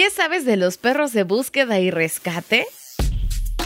¿Qué sabes de los perros de búsqueda y rescate?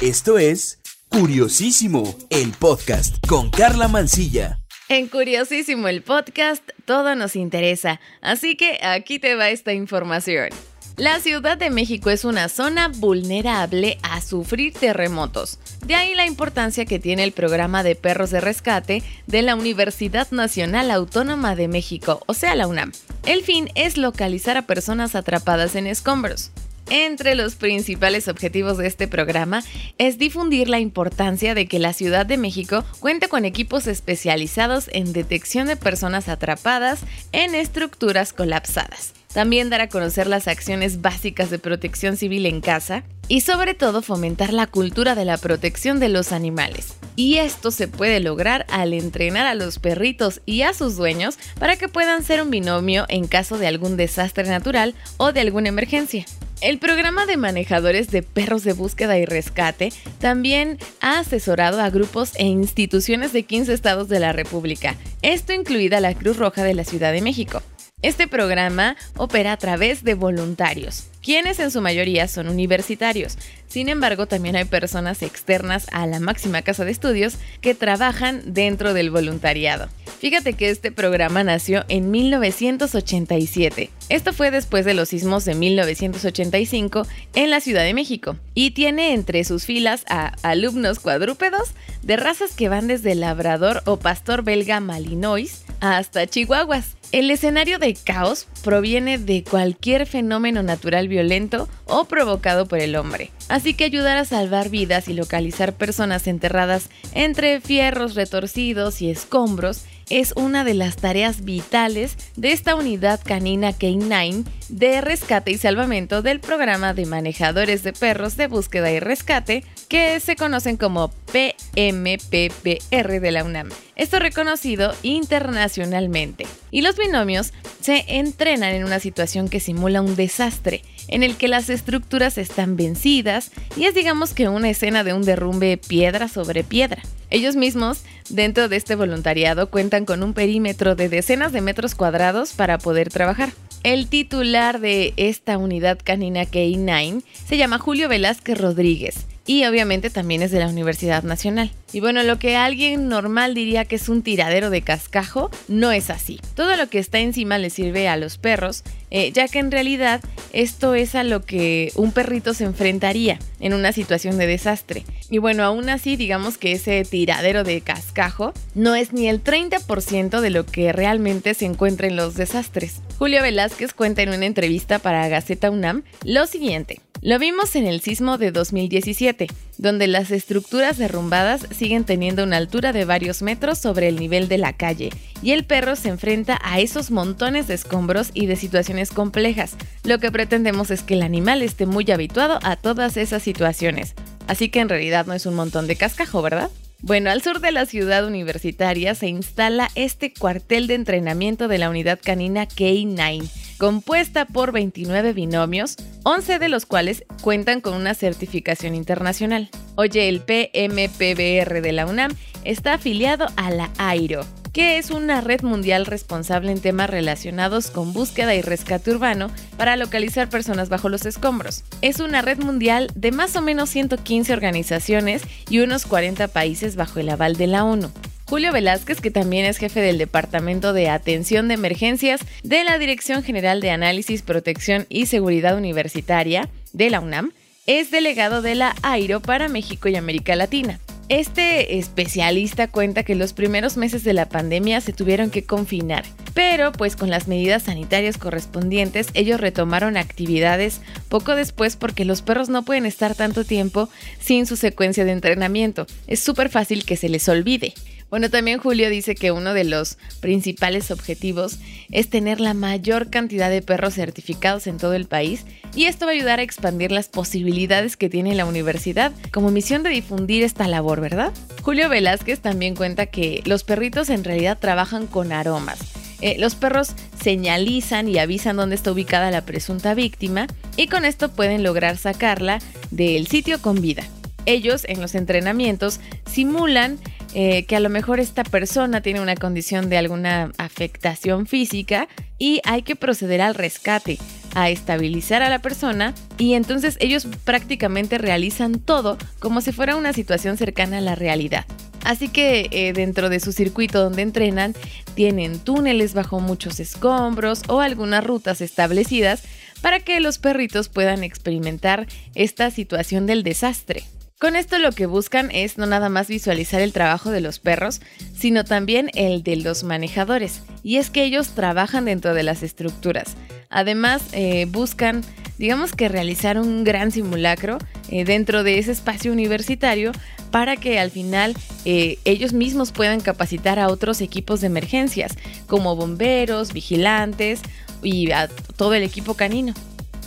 Esto es Curiosísimo, el podcast con Carla Mancilla. En Curiosísimo el podcast todo nos interesa, así que aquí te va esta información. La Ciudad de México es una zona vulnerable a sufrir terremotos. De ahí la importancia que tiene el programa de perros de rescate de la Universidad Nacional Autónoma de México, o sea, la UNAM. El fin es localizar a personas atrapadas en escombros. Entre los principales objetivos de este programa es difundir la importancia de que la Ciudad de México cuente con equipos especializados en detección de personas atrapadas en estructuras colapsadas también dar a conocer las acciones básicas de protección civil en casa y sobre todo fomentar la cultura de la protección de los animales. Y esto se puede lograr al entrenar a los perritos y a sus dueños para que puedan ser un binomio en caso de algún desastre natural o de alguna emergencia. El programa de manejadores de perros de búsqueda y rescate también ha asesorado a grupos e instituciones de 15 estados de la República, esto incluida la Cruz Roja de la Ciudad de México. Este programa opera a través de voluntarios, quienes en su mayoría son universitarios. Sin embargo, también hay personas externas a la máxima casa de estudios que trabajan dentro del voluntariado. Fíjate que este programa nació en 1987. Esto fue después de los sismos de 1985 en la Ciudad de México y tiene entre sus filas a alumnos cuadrúpedos de razas que van desde labrador o pastor belga malinois hasta chihuahuas. El escenario de caos proviene de cualquier fenómeno natural violento o provocado por el hombre. Así que ayudar a salvar vidas y localizar personas enterradas entre fierros retorcidos y escombros es una de las tareas vitales de esta unidad canina K9 de rescate y salvamento del programa de manejadores de perros de búsqueda y rescate que se conocen como PMPPR de la UNAM. Esto reconocido internacionalmente. Y los binomios se entrenan en una situación que simula un desastre, en el que las estructuras están vencidas y es digamos que una escena de un derrumbe piedra sobre piedra. Ellos mismos, dentro de este voluntariado, cuentan con un perímetro de decenas de metros cuadrados para poder trabajar. El titular de esta unidad canina K9 se llama Julio Velázquez Rodríguez y obviamente también es de la Universidad Nacional. Y bueno, lo que alguien normal diría que es un tiradero de cascajo, no es así. Todo lo que está encima le sirve a los perros, eh, ya que en realidad esto es a lo que un perrito se enfrentaría en una situación de desastre. Y bueno, aún así, digamos que ese tiradero de cascajo no es ni el 30% de lo que realmente se encuentra en los desastres. Julio Velázquez cuenta en una entrevista para Gaceta UNAM lo siguiente. Lo vimos en el sismo de 2017, donde las estructuras derrumbadas siguen teniendo una altura de varios metros sobre el nivel de la calle, y el perro se enfrenta a esos montones de escombros y de situaciones complejas. Lo que pretendemos es que el animal esté muy habituado a todas esas situaciones. Así que en realidad no es un montón de cascajo, ¿verdad? Bueno, al sur de la ciudad universitaria se instala este cuartel de entrenamiento de la unidad canina K9, compuesta por 29 binomios, 11 de los cuales cuentan con una certificación internacional. Oye, el PMPBR de la UNAM está afiliado a la AIRO, que es una red mundial responsable en temas relacionados con búsqueda y rescate urbano para localizar personas bajo los escombros. Es una red mundial de más o menos 115 organizaciones y unos 40 países bajo el aval de la ONU. Julio Velázquez, que también es jefe del Departamento de Atención de Emergencias de la Dirección General de Análisis, Protección y Seguridad Universitaria de la UNAM, es delegado de la AIRO para México y América Latina. Este especialista cuenta que los primeros meses de la pandemia se tuvieron que confinar, pero pues con las medidas sanitarias correspondientes ellos retomaron actividades poco después porque los perros no pueden estar tanto tiempo sin su secuencia de entrenamiento. Es súper fácil que se les olvide. Bueno, también Julio dice que uno de los principales objetivos es tener la mayor cantidad de perros certificados en todo el país y esto va a ayudar a expandir las posibilidades que tiene la universidad como misión de difundir esta labor, ¿verdad? Julio Velázquez también cuenta que los perritos en realidad trabajan con aromas. Eh, los perros señalizan y avisan dónde está ubicada la presunta víctima y con esto pueden lograr sacarla del sitio con vida. Ellos en los entrenamientos simulan eh, que a lo mejor esta persona tiene una condición de alguna afectación física y hay que proceder al rescate. a estabilizar a la persona y entonces ellos prácticamente realizan todo como si fuera una situación cercana a la realidad. Así que eh, dentro de su circuito donde entrenan tienen túneles bajo muchos escombros o algunas rutas establecidas para que los perritos puedan experimentar esta situación del desastre. Con esto lo que buscan es no nada más visualizar el trabajo de los perros, sino también el de los manejadores. Y es que ellos trabajan dentro de las estructuras. Además, eh, buscan, digamos que realizar un gran simulacro eh, dentro de ese espacio universitario para que al final eh, ellos mismos puedan capacitar a otros equipos de emergencias, como bomberos, vigilantes y a todo el equipo canino.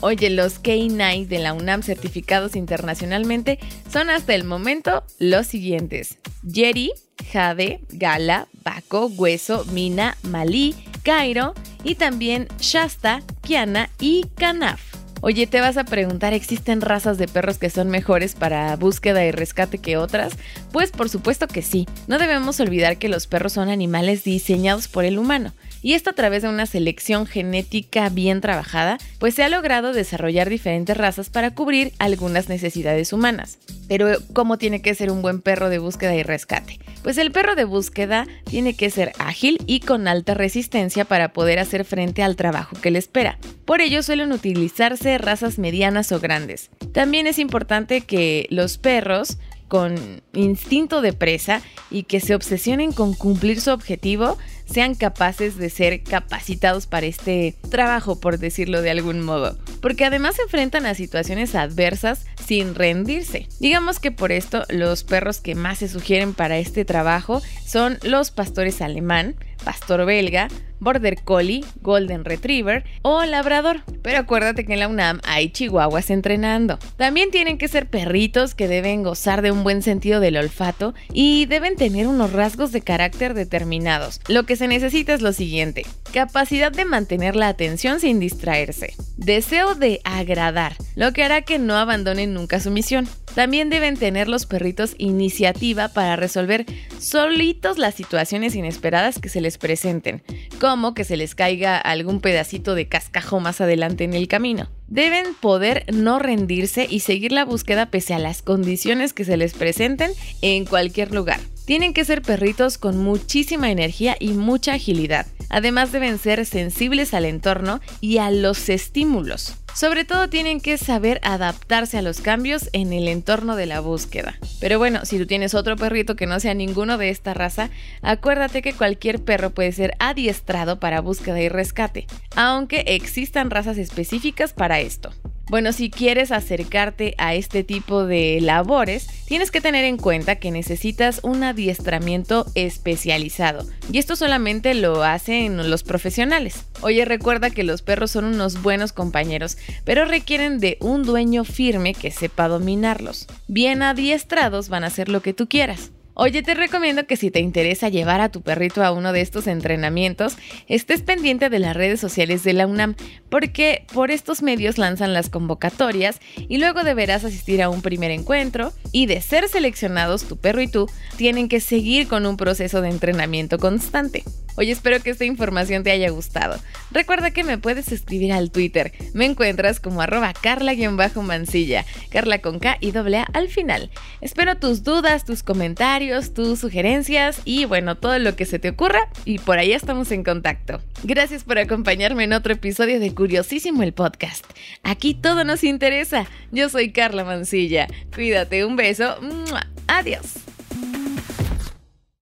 Oye, los K9 de la UNAM certificados internacionalmente son hasta el momento los siguientes. Jerry, Jade, Gala, Baco, Hueso, Mina, Malí, Cairo y también Shasta, Kiana y Kanaf. Oye, te vas a preguntar, ¿existen razas de perros que son mejores para búsqueda y rescate que otras? Pues por supuesto que sí. No debemos olvidar que los perros son animales diseñados por el humano y esto a través de una selección genética bien trabajada, pues se ha logrado desarrollar diferentes razas para cubrir algunas necesidades humanas. Pero, ¿cómo tiene que ser un buen perro de búsqueda y rescate? Pues el perro de búsqueda tiene que ser ágil y con alta resistencia para poder hacer frente al trabajo que le espera. Por ello suelen utilizarse razas medianas o grandes. También es importante que los perros con instinto de presa y que se obsesionen con cumplir su objetivo sean capaces de ser capacitados para este trabajo, por decirlo de algún modo. Porque además se enfrentan a situaciones adversas sin rendirse. Digamos que por esto los perros que más se sugieren para este trabajo son los pastores alemán, pastor belga, border collie, golden retriever o labrador. Pero acuérdate que en la UNAM hay chihuahuas entrenando. También tienen que ser perritos que deben gozar de un buen sentido del olfato y deben tener unos rasgos de carácter determinados. Lo que se necesita es lo siguiente. Capacidad de mantener la atención sin distraerse. Deseo de agradar, lo que hará que no abandonen nunca su misión. También deben tener los perritos iniciativa para resolver solitos las situaciones inesperadas que se les presenten, como que se les caiga algún pedacito de cascajo más adelante en el camino. Deben poder no rendirse y seguir la búsqueda pese a las condiciones que se les presenten en cualquier lugar. Tienen que ser perritos con muchísima energía y mucha agilidad. Además deben ser sensibles al entorno y a los estímulos. Sobre todo tienen que saber adaptarse a los cambios en el entorno de la búsqueda. Pero bueno, si tú tienes otro perrito que no sea ninguno de esta raza, acuérdate que cualquier perro puede ser adiestrado para búsqueda y rescate, aunque existan razas específicas para esto. Bueno, si quieres acercarte a este tipo de labores, tienes que tener en cuenta que necesitas un adiestramiento especializado. Y esto solamente lo hacen los profesionales. Oye, recuerda que los perros son unos buenos compañeros, pero requieren de un dueño firme que sepa dominarlos. Bien adiestrados van a hacer lo que tú quieras. Oye, te recomiendo que si te interesa llevar a tu perrito a uno de estos entrenamientos, estés pendiente de las redes sociales de la UNAM, porque por estos medios lanzan las convocatorias y luego deberás asistir a un primer encuentro y de ser seleccionados tu perro y tú tienen que seguir con un proceso de entrenamiento constante. Oye, espero que esta información te haya gustado. Recuerda que me puedes escribir al Twitter. Me encuentras como arroba carla-mancilla, carla con K y doble A al final. Espero tus dudas, tus comentarios, tus sugerencias y bueno, todo lo que se te ocurra y por ahí estamos en contacto. Gracias por acompañarme en otro episodio de Curiosísimo el Podcast. Aquí todo nos interesa. Yo soy Carla Mancilla. Cuídate, un beso. Adiós.